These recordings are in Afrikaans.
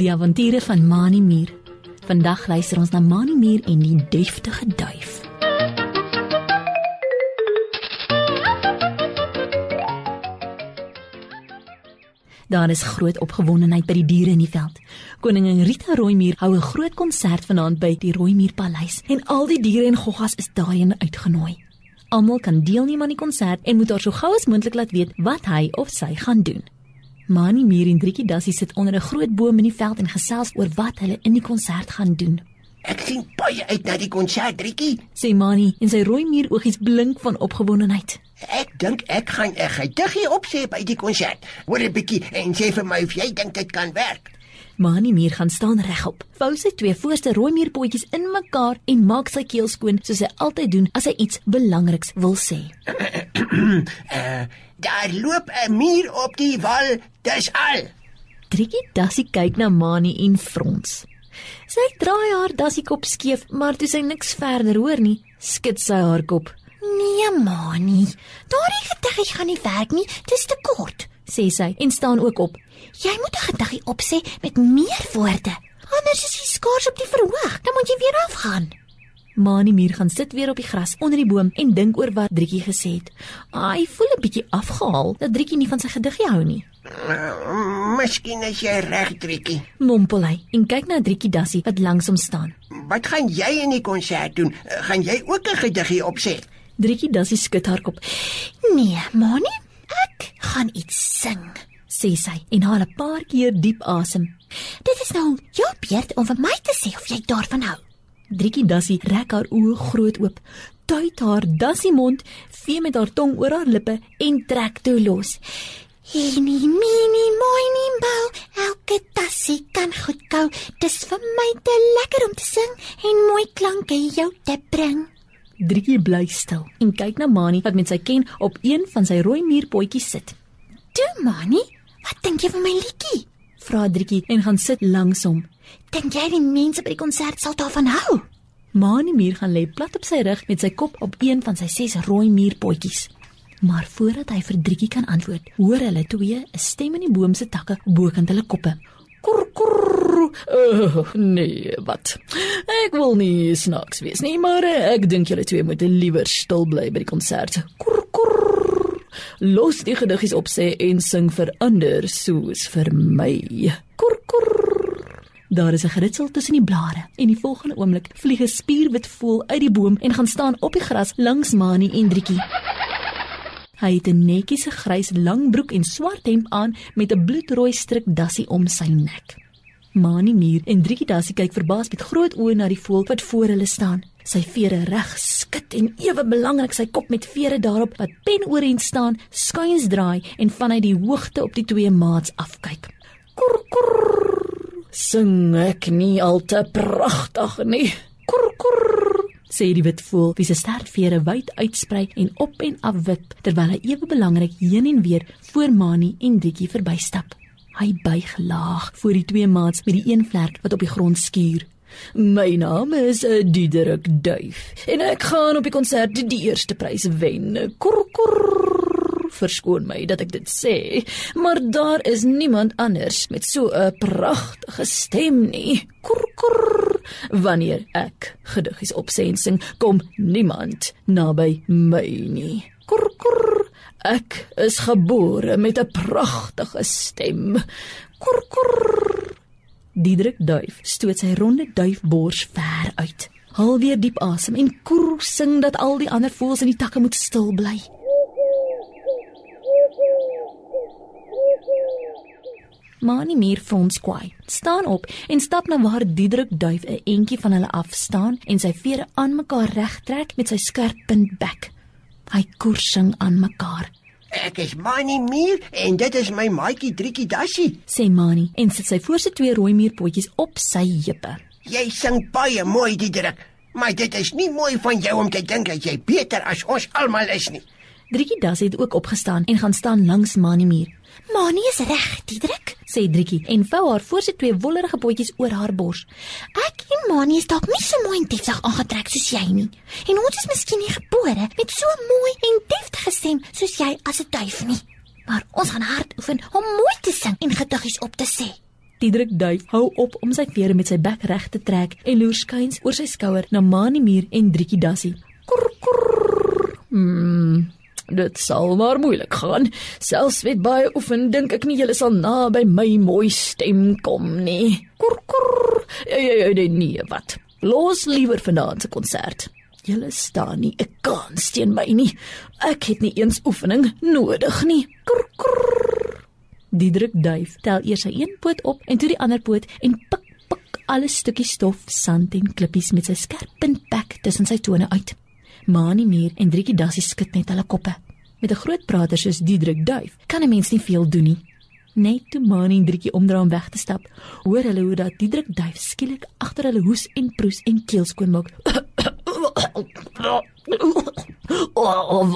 Die avonture van Mani Muur. Vandag luister ons na Mani Muur en die deftige duif. Daar is groot opgewondenheid by die diere in die veld. Koningin Rita Rooimuur hou 'n groot konsert vanaand by die Rooimuur Paleis en al die diere en goggas is daarin uitgenooi. Almal kan deelneem aan die konsert en moet haar so gou as moontlik laat weet wat hy of sy gaan doen. Mani Mier en Driekie Dassie sit onder 'n groot boom in die veld en gesels oor wat hulle in die konsert gaan doen. Ek sien baie uit na die konsert, Driekie. Sê Mani en sy rooi muur oogies blink van opgewondenheid. Ek dink ek gaan 'n gediggie opsê by die konsert. Hoor 'n bietjie en sê vir my of jy dink dit kan werk. Mani Mier gaan staan regop. Vou sy twee voorste rooi muurpotjies in mekaar en maak sy keel skoon soos hy altyd doen as hy iets belangriks wil sê. uh, daar loop 'n muur op die wal, dis al. Driekie Dassie kyk na Mani en frons. Sy draai haar dassiekop skief, maar toe sy niks verder hoor nie, skud sy haar kop. Nee, Mani, daardie gediggie gaan nie werk nie, dis te kort, sê sy en staan ook op. Jy moet 'n gediggie opsê met meer woorde. Anders is jy skaars op die verhoog, dan moet jy weer afgaan. Mani Muur gaan sit weer op die gras onder die boom en dink oor wat Driekie gesê het. Hy voel 'n bietjie afgehaal dat Driekie nie van sy gediggie hou nie. Uh, Miskien is jy reg, Driekie. Mompel hy en kyk na Driekie Dassie wat langs hom staan. Wat gaan jy in die konsert doen? Uh, gaan jy ook 'n gediggie opsê? Driekie Dassie skud haar kop. Nee, Mani, ek gaan iets sing, sê sy en haal 'n paar keer diep asem. Dit is nou jou beurt om vir my te sê of jy daarvan hou. Driekie Dassie rek haar oë groot oop, tuit haar dassie mond, vee met haar tong oor haar lippe en trek toe los. Enie mini moini bou, elke tassie kan goed gou. Dis vir my te lekker om te sing en mooi klanke jou te bring. Driekie bly stil en kyk na Mani wat met sy ken op een van sy rooi muurpotjies sit. "Toe Mani, wat dink jy van my liedjie?" vra Driekie en gaan sit langs hom. "Dink jy die mense by die konsert sal daarvan hou?" Mani muur gaan lê plat op sy rug met sy kop op een van sy ses rooi muurpotjies. Maar voordat hy vir Driekie kan antwoord, hoor hulle twee 'n stem in die boom se takke bokant hulle koppe. Kur kur. Oh, nee, wat? Ek wil nie snaaks wees nie, maar ek dink julle twee moet liewer stil bly by die konsert. Kur kur. Los die gediggies op sê en sing vir ander soos vir my. Kur kur. Daar is 'n geritsel tussen die blare en die volgende oomblik vlieg 'n spierwit voël uit die boom en gaan staan op die gras langs Mani en Driekie. Hy het 'n netjiese grys lang broek en swart hemp aan met 'n bloedrooi stryk dassie om sy nek. Mani Muur en Driekie Dassie kyk verbaas met groot oë na die voël wat voor hulle staan. Sy vere reg skud en ewe belangrik sy kop met vere daarop wat penoorent staan, skuins draai en vanuit die hoogte op die twee maats afkyk. Kur kur. Sing ek nie al te pragtig nie. Kur kur sê die wit voël wie se sterk vere wyd uitsprei en op en af wip terwyl hy ewe belangrik heen en weer voor Mani en Dikkie verbystap. Hy buig laag voor die twee maats met die een vlek wat op die grond skuur. My naam is uh, Diederik Duif en ek gaan op die konsert die eerste prys wen. Kur kur. Verskoon my dat ek dit sê, maar daar is niemand anders met so 'n pragtige stem nie. Kur kur. Wanneer ek gediggies opsê en sing, kom niemand naby my nie. Kur kur. Ek is gebore met 'n pragtige stem. Kur kur. Diedrik duif stoot sy ronde duifbors ver uit. Haal weer diep asem en kur sing dat al die ander voëls in die takke moet stil bly. Mani Mier frons kwaai. Staan op en stap na waar Diedrik duif 'n entjie van hulle af staan en sy vere aan mekaar regtrek met sy skerp punt bek. Hy koersing aan mekaar. Ek is Mani Mier en dit is my maatjie Driekie Dassie, sê Mani en sit sy voorste twee rooi muurpotjies op sy heupe. Jy sing baie mooi, Diederik, maar dit is nie mooi van jou om te dink dat jy beter as ons almal is nie. Driekie Dassie het ook opgestaan en gaan staan langs Mani Mier. Mani is reg, Diederik, sê Driekie en vou haar voorste twee wollerige potjies oor haar bors. Ek en Mani is dalk nie so mooi en deftig aangetrek soos jy nie. En ons is miskien nie gebore met so mooi en deftige stem soos jy as 'n duif nie. Maar ons gaan hard oefen om mooi te sing en gediggies op te sê. Diedrik duif hou op om sy vere met sy bek reg te trek en loer skuins oor sy skouer na Mani Muur en Driekie Dassie. Kur kur. Mm, dit sal maar moeilik gaan. Selfs met baie oefen dink ek nie julle sal na by my mooi stem kom nie. Kur kur. Ja ja ja nee, wat. Los liewer vanaand se konsert. Julle staan nie 'n kans teen my nie. Ek het nie eens oefening nodig nie. Kur kur. Diedrik duif tel eers sy een poot op en toe die ander poot en pik pik alle stukkies stof, sand en klippies met sy skerp puntbek tussen sy tone uit. Mani Muur en Driekie Dassie skud net hulle koppe. Met 'n groot prater soos Diedrik duif kan 'n mens nie veel doen nie. Net toe Mani en Driekie omdraai om weg te stap, hoor hulle hoe dat Diedrik duif skielik agter hulle hoes en proes en keel skoon maak. Oh,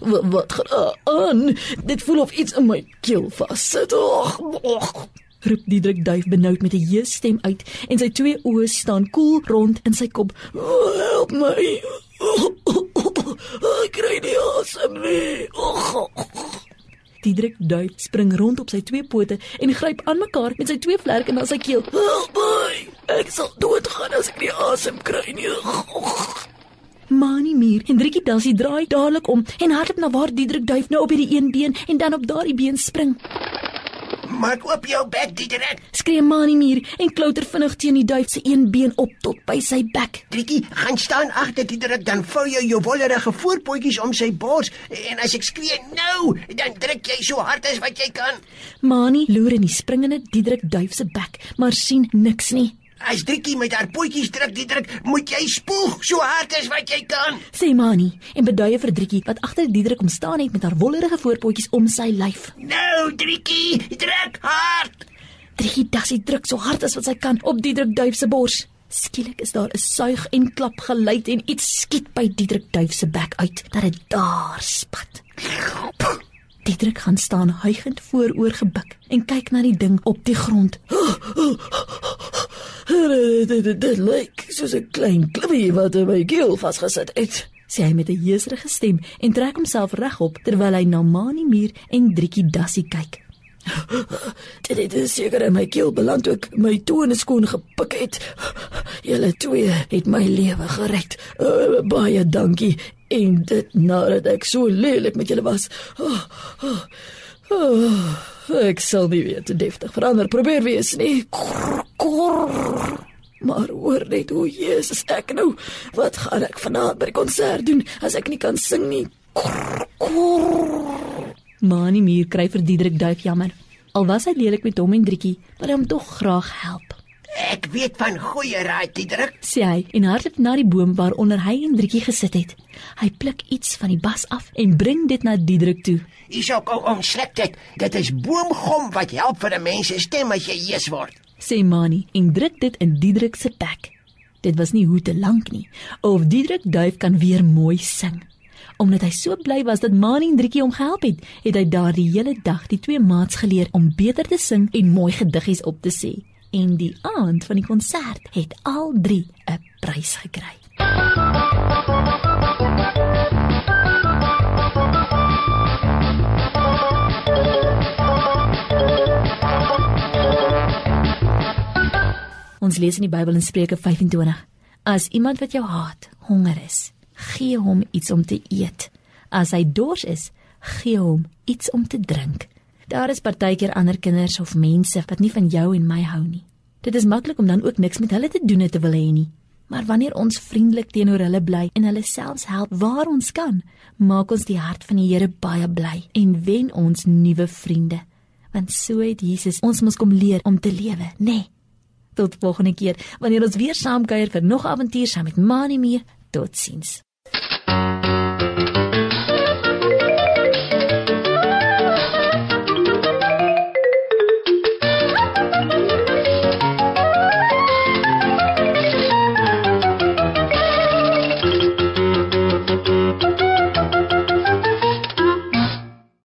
wat wat aan? Dit voel of iets in my keel vassit. Oh, oh. Roep Diedrik duif benoud met 'n hees stem uit en sy twee oë staan koel rond in sy kop. Help my. Kry nie asem nie. Oh. Diedrik duif spring rond op sy twee pote en gryp aan mekaar met sy twee vlerke na sy keel. Help my. Ek sal doodgaan as ek nie asem kry nie. Oh. Mani Muur en Driekie Dassie draai dadelik om en hardloop na waar Diedrik duif nou op hierdie een been en dan op daardie been spring. Maak oop jou bek, Diederik. Skree Mani Muur en klouter vinnig teen die duif se een been op tot by sy bek. Driekie, gaan staan agter Diederik dan vou jy jou wollerige voorpotjies om sy bors en as ek skree nou, dan druk jy so hard as wat jy kan. Mani loer in die springende Diedrik duif se bek, maar sien niks nie. As Driekie met haar potjies druk, Diederik, moet jy spoeg so hard as wat jy kan. Sê Mani en beduie vir Driekie wat agter Diedrik kom staan het met haar wollerige voorpotjies om sy lyf. Nou, Driekie, druk hard. Driekie Dassie druk so hard as wat sy kan op Diedrik duif se bors. Skielik is daar 'n suig en klap geluid en iets skiet by Diedrik duif se bek uit dat dit daar spat. Diedrik gaan staan huigend vooroor gebuk en kyk na die ding op die grond. Dit lyk soos 'n klein klippie wat in my keel vasgesit het. Sê hy met 'n jeesrige stem en trek homself regop terwyl hy na Mani Muur en Driekie Dassie kyk. Dit het seker in my keel beland ook my tone skoon gepik het. Julle twee het my lewe gered. Uh, baie dankie en dit nadat ek so lelik met julle was. Oh, oh, oh, ek sal nie weer te deftig verander probeer wees nie. Krr, krr. Maar hoor net hoe Jesus ek nou. Wat gaan ek vanaand by die konsert doen as ek nie kan sing nie? Krr, krr. Mani Muur kry vir Diedrik duif jammer. Al was hy lelik met hom en Driekie, wil hy hom tog graag help. Ek weet van goeie raad, Diederik. Sê hy en hardloop na die boom waaronder hy en Driekie gesit het. Hy pluk iets van die bas af en bring dit na Diedrik toe. Hier's ook ou omslek dit. Dit is boomgom wat help vir 'n mens se stem as jy jees word. Sê Mani en druk dit in Diedrik se bek. Dit was nie hoe te lank nie. Of Diedrik duif kan weer mooi sing. Omdat hy so bly was dat Mani en Driekie hom gehelp het, het hy daardie hele dag die twee maats geleer om beter te sing en mooi gediggies op te sê. En die aand van die konsert het al drie 'n prys gekry. Ons lees in die Bybel in Spreuke 25: As iemand wat jou haat, honger is, gee hom iets om te eet. As hy dors is, gee hom iets om te drink. Daar is partykeer ander kinders of mense wat nie van jou en my hou nie. Dit is maklik om dan ook niks met hulle te doen te wil hê nie. Maar wanneer ons vriendelik teenoor hulle bly en hulle selfs help waar ons kan, maak ons die hart van die Here baie bly en wen ons nuwe vriende. Want so het Jesus ons mos kom leer om te lewe, nê? Nee. Tot volgende keer wanneer ons weer saam kuier vir nog avontuur saam met Mani Mee. Totsiens.